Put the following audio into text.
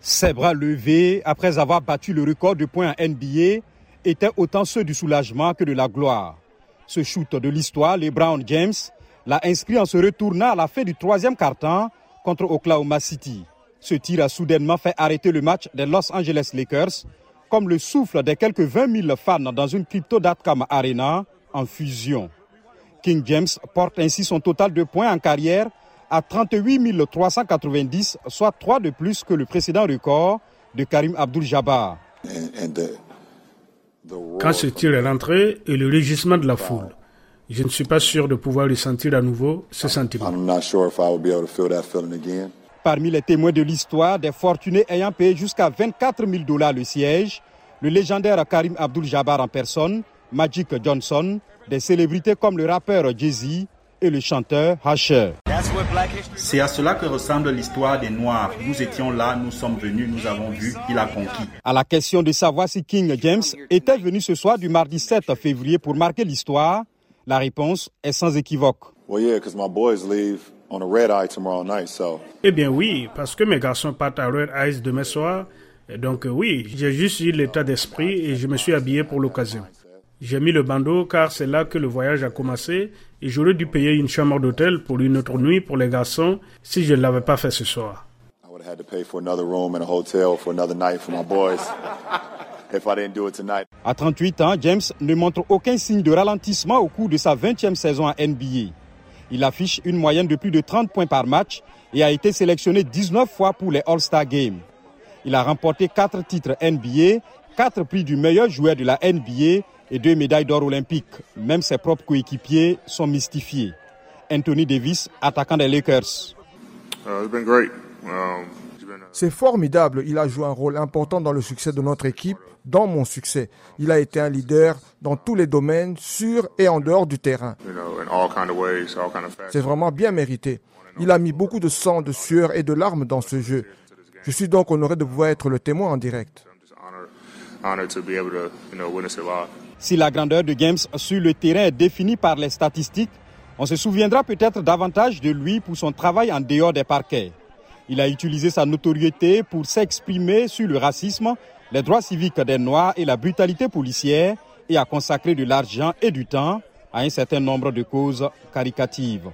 Ses bras levés après avoir battu le record de points en NBA étaient autant ceux du soulagement que de la gloire. Ce shoot de l'histoire, LeBron James l'a inscrit en se retournant à la fin du troisième quart-temps contre Oklahoma City. Ce tir a soudainement fait arrêter le match des Los Angeles Lakers, comme le souffle des quelques 20 000 fans dans une Crypto.com Arena en fusion. King James porte ainsi son total de points en carrière à 38 390, soit 3 de plus que le précédent record de Karim Abdul-Jabbar. Quand ce tir est rentré et le rugissement de la foule, je ne suis pas sûr de pouvoir ressentir à nouveau ce sentiment. Parmi les témoins de l'histoire, des fortunés ayant payé jusqu'à 24 000 dollars le siège, le légendaire Karim Abdul-Jabbar en personne, Magic Johnson, des célébrités comme le rappeur Jay-Z et le chanteur Hasher. C'est à cela que ressemble l'histoire des Noirs. Nous étions là, nous sommes venus, nous avons vu, il a conquis. À la question de savoir si King James était venu ce soir du mardi 7 février pour marquer l'histoire, la réponse est sans équivoque. Eh bien oui, parce que mes garçons partent à Red Eyes demain soir. Donc oui, j'ai juste eu l'état d'esprit et je me suis habillé pour l'occasion. J'ai mis le bandeau car c'est là que le voyage a commencé et j'aurais dû payer une chambre d'hôtel pour une autre nuit pour les garçons si je ne l'avais pas fait ce soir. À 38 ans, James ne montre aucun signe de ralentissement au cours de sa 20e saison à NBA. Il affiche une moyenne de plus de 30 points par match et a été sélectionné 19 fois pour les All-Star Games. Il a remporté 4 titres NBA, 4 prix du meilleur joueur de la NBA et 2 médailles d'or olympiques. Même ses propres coéquipiers sont mystifiés. Anthony Davis, attaquant des Lakers. Uh, um, C'est formidable. Il a joué un rôle important dans le succès de notre équipe, dans mon succès. Il a été un leader dans tous les domaines, sur et en dehors du terrain. C'est vraiment bien mérité. Il a mis beaucoup de sang, de sueur et de larmes dans ce jeu. Je suis donc honoré de pouvoir être le témoin en direct. Si la grandeur de Games sur le terrain est définie par les statistiques, on se souviendra peut-être davantage de lui pour son travail en dehors des parquets. Il a utilisé sa notoriété pour s'exprimer sur le racisme, les droits civiques des Noirs et la brutalité policière et a consacré de l'argent et du temps à un certain nombre de causes caricatives.